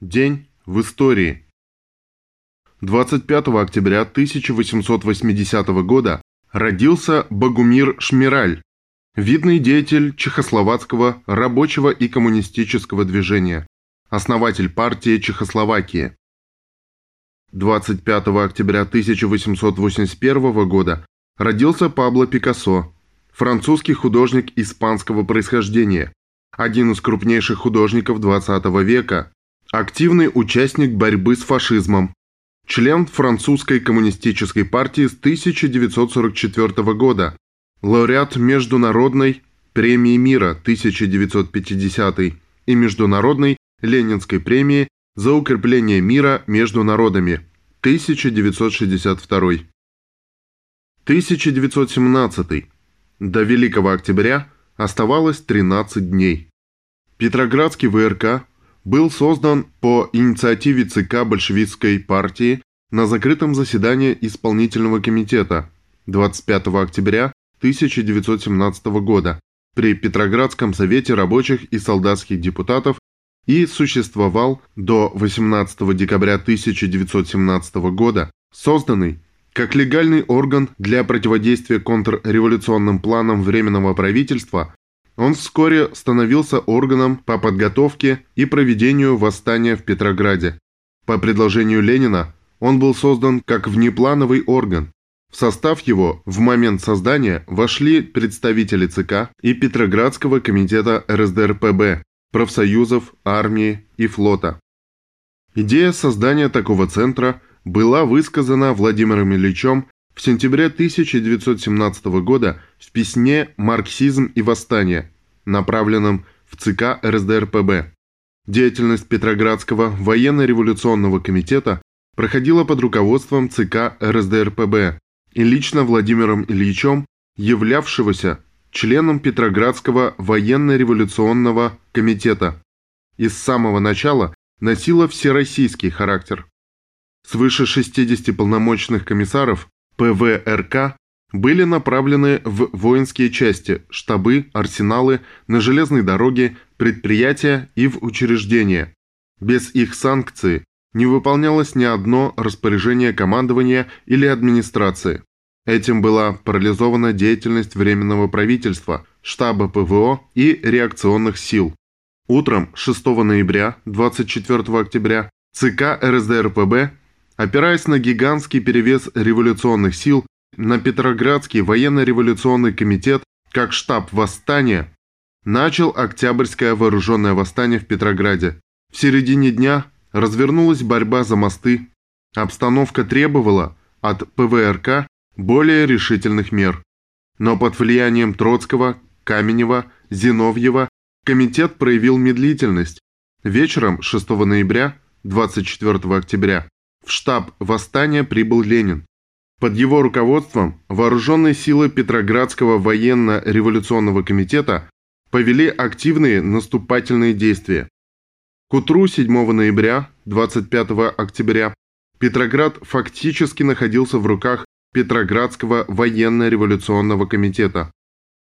День в истории. 25 октября 1880 года родился Богумир Шмираль, видный деятель чехословацкого рабочего и коммунистического движения, основатель партии Чехословакии. 25 октября 1881 года родился Пабло Пикассо, французский художник испанского происхождения, один из крупнейших художников XX века, активный участник борьбы с фашизмом, член французской коммунистической партии с 1944 года, лауреат Международной премии мира 1950 и Международной Ленинской премии за укрепление мира между народами 1962. 1917. До Великого Октября оставалось 13 дней. Петроградский ВРК был создан по инициативе ЦК большевистской партии на закрытом заседании исполнительного комитета 25 октября 1917 года при Петроградском совете рабочих и солдатских депутатов и существовал до 18 декабря 1917 года, созданный как легальный орган для противодействия контрреволюционным планам Временного правительства он вскоре становился органом по подготовке и проведению восстания в Петрограде. По предложению Ленина он был создан как внеплановый орган. В состав его в момент создания вошли представители ЦК и Петроградского комитета РСДРПБ, профсоюзов, армии и флота. Идея создания такого центра была высказана Владимиром Ильичем в сентябре 1917 года в письме «Марксизм и восстание», направленном в ЦК РСДРПБ. Деятельность Петроградского военно-революционного комитета проходила под руководством ЦК РСДРПБ и лично Владимиром Ильичем, являвшегося членом Петроградского военно-революционного комитета. И с самого начала носила всероссийский характер. Свыше 60 полномочных комиссаров ПВРК были направлены в воинские части, штабы, арсеналы, на железной дороге, предприятия и в учреждения. Без их санкции не выполнялось ни одно распоряжение командования или администрации. Этим была парализована деятельность Временного правительства, штаба ПВО и реакционных сил. Утром 6 ноября 24 октября ЦК РСДРПБ Опираясь на гигантский перевес революционных сил, на Петроградский военно-революционный комитет как штаб восстания, начал Октябрьское вооруженное восстание в Петрограде. В середине дня развернулась борьба за мосты. Обстановка требовала от ПВРК более решительных мер. Но под влиянием Троцкого, Каменева, Зиновьева комитет проявил медлительность. Вечером 6 ноября, 24 октября, в штаб восстания прибыл Ленин. Под его руководством вооруженные силы Петроградского военно-революционного комитета повели активные наступательные действия. К утру 7 ноября, 25 октября, Петроград фактически находился в руках Петроградского военно-революционного комитета.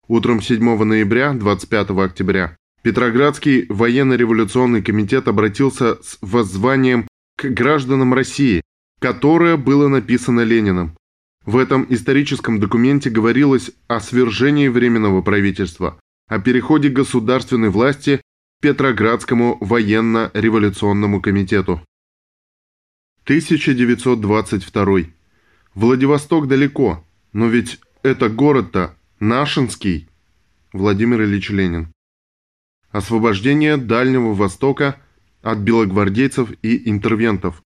Утром 7 ноября, 25 октября, Петроградский военно-революционный комитет обратился с воззванием к гражданам России, которое было написано Лениным. В этом историческом документе говорилось о свержении Временного правительства, о переходе государственной власти к Петроградскому военно-революционному комитету. 1922. Владивосток далеко, но ведь это город-то Нашинский. Владимир Ильич Ленин. Освобождение Дальнего Востока – от белогвардейцев и интервентов.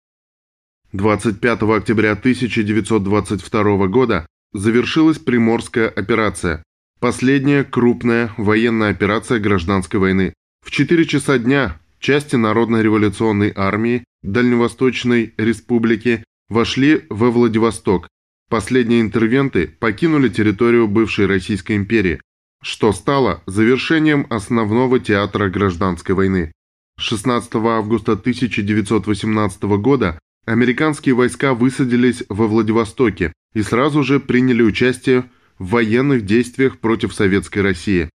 25 октября 1922 года завершилась Приморская операция, последняя крупная военная операция гражданской войны. В 4 часа дня части Народно-революционной армии Дальневосточной республики вошли во Владивосток. Последние интервенты покинули территорию бывшей Российской империи, что стало завершением основного театра гражданской войны. 16 августа 1918 года американские войска высадились во Владивостоке и сразу же приняли участие в военных действиях против Советской России.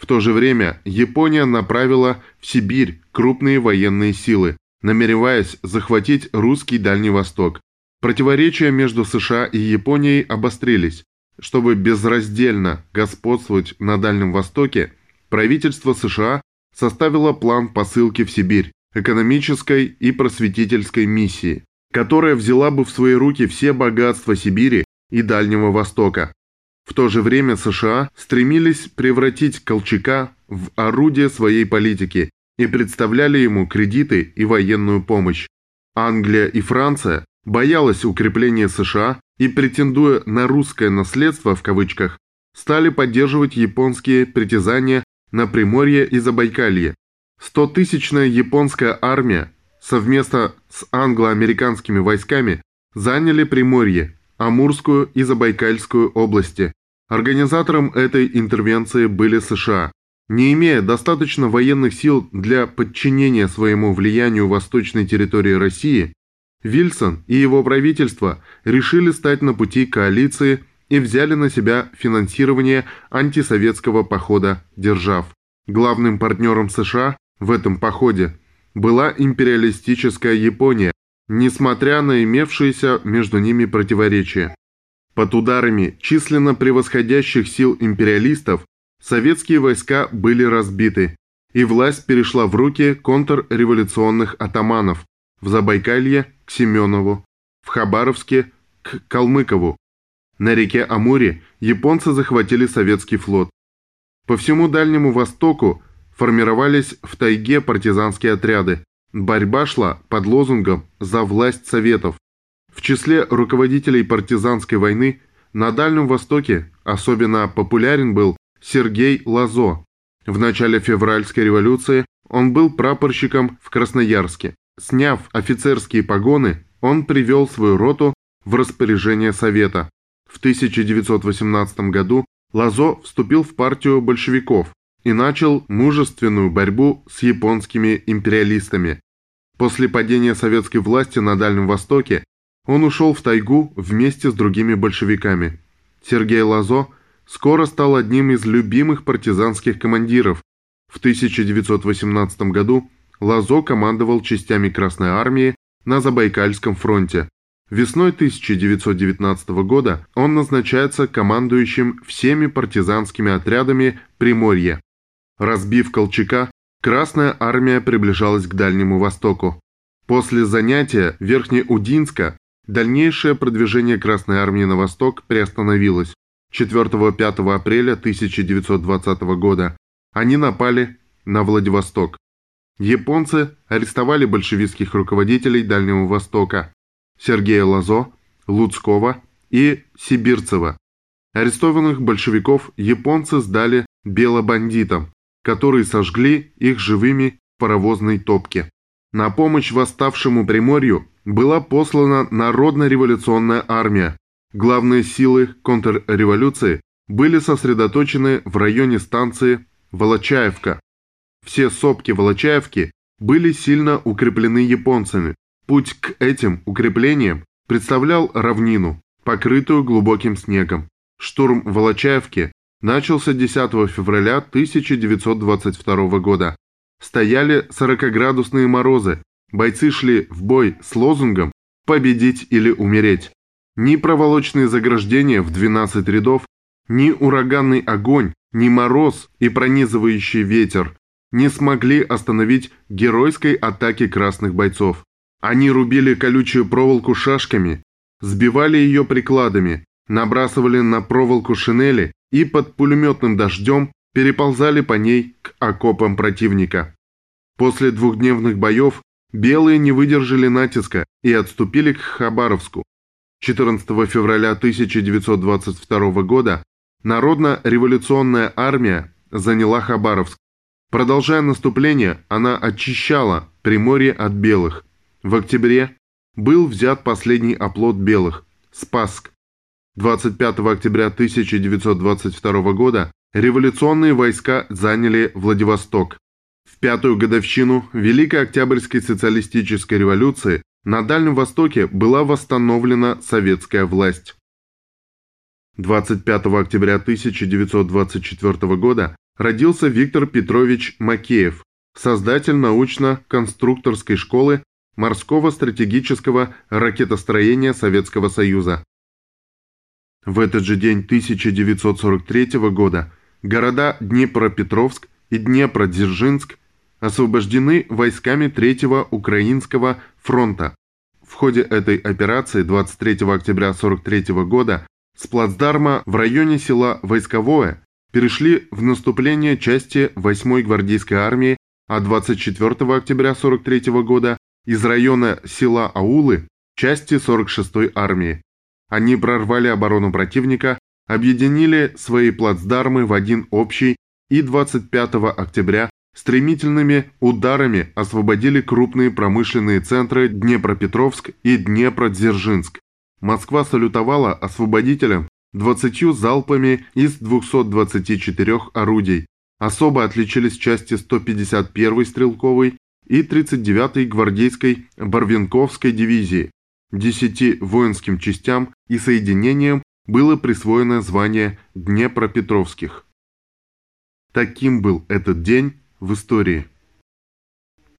В то же время Япония направила в Сибирь крупные военные силы. намереваясь захватить русский Дальний Восток. Противоречия между США и Японией обострились. Чтобы безраздельно господствовать на Дальнем Востоке, правительство США составило план посылки в Сибирь экономической и просветительской миссии, которая взяла бы в свои руки все богатства Сибири и Дальнего Востока. В то же время США стремились превратить Колчака в орудие своей политики и представляли ему кредиты и военную помощь. Англия и Франция боялась укрепления США и, претендуя на «русское наследство» в кавычках, стали поддерживать японские притязания на Приморье и Забайкалье. Стотысячная японская армия совместно с англо-американскими войсками заняли Приморье, Амурскую и Забайкальскую области. Организатором этой интервенции были США. Не имея достаточно военных сил для подчинения своему влиянию восточной территории России, Вильсон и его правительство решили стать на пути коалиции и взяли на себя финансирование антисоветского похода держав. Главным партнером США в этом походе была империалистическая Япония, несмотря на имевшиеся между ними противоречия. Под ударами численно превосходящих сил империалистов советские войска были разбиты, и власть перешла в руки контрреволюционных атаманов в Забайкалье к Семенову, в Хабаровске к Калмыкову. На реке Амуре японцы захватили советский флот. По всему Дальнему Востоку формировались в тайге партизанские отряды. Борьба шла под лозунгом «За власть Советов». В числе руководителей партизанской войны на Дальнем Востоке особенно популярен был Сергей Лазо. В начале февральской революции он был прапорщиком в Красноярске. Сняв офицерские погоны, он привел свою роту в распоряжение Совета. В 1918 году Лазо вступил в партию большевиков и начал мужественную борьбу с японскими империалистами. После падения советской власти на Дальнем Востоке он ушел в тайгу вместе с другими большевиками. Сергей Лазо скоро стал одним из любимых партизанских командиров. В 1918 году Лазо командовал частями Красной Армии на Забайкальском фронте. Весной 1919 года он назначается командующим всеми партизанскими отрядами Приморья. Разбив Колчака, Красная Армия приближалась к Дальнему Востоку. После занятия Верхнеудинска дальнейшее продвижение Красной Армии на восток приостановилось. 4-5 апреля 1920 года они напали на Владивосток. Японцы арестовали большевистских руководителей Дальнего Востока Сергея Лазо, Луцкого и Сибирцева. Арестованных большевиков японцы сдали белобандитам, которые сожгли их живыми в паровозной топке. На помощь восставшему Приморью была послана Народно-революционная армия. Главные силы контрреволюции были сосредоточены в районе станции Волочаевка. Все сопки Волочаевки были сильно укреплены японцами. Путь к этим укреплениям представлял равнину, покрытую глубоким снегом. Штурм Волочаевки начался 10 февраля 1922 года. Стояли 40-градусные морозы. Бойцы шли в бой с лозунгом «Победить или умереть». Ни проволочные заграждения в 12 рядов, ни ураганный огонь, ни мороз и пронизывающий ветер не смогли остановить геройской атаки красных бойцов. Они рубили колючую проволоку шашками, сбивали ее прикладами, набрасывали на проволоку шинели и под пулеметным дождем переползали по ней к окопам противника. После двухдневных боев белые не выдержали натиска и отступили к Хабаровску. 14 февраля 1922 года Народно-революционная армия заняла Хабаровск. Продолжая наступление, она очищала Приморье от белых. В октябре был взят последний оплот белых – Спасск. 25 октября 1922 года революционные войска заняли Владивосток. В пятую годовщину Великой Октябрьской социалистической революции на Дальнем Востоке была восстановлена советская власть. 25 октября 1924 года родился Виктор Петрович Макеев, создатель научно-конструкторской школы морского стратегического ракетостроения Советского Союза. В этот же день 1943 года города Днепропетровск и Днепродзержинск освобождены войсками Третьего Украинского фронта. В ходе этой операции 23 октября 1943 года с плацдарма в районе села Войсковое перешли в наступление части 8-й гвардейской армии, а 24 октября 1943 года из района села Аулы части 46-й армии. Они прорвали оборону противника, объединили свои плацдармы в один общий и 25 октября стремительными ударами освободили крупные промышленные центры Днепропетровск и Днепродзержинск. Москва салютовала освободителям 20 залпами из 224 орудий. Особо отличились части 151-й стрелковой и 39-й гвардейской Барвинковской дивизии. Десяти воинским частям и соединениям было присвоено звание Днепропетровских. Таким был этот день в истории.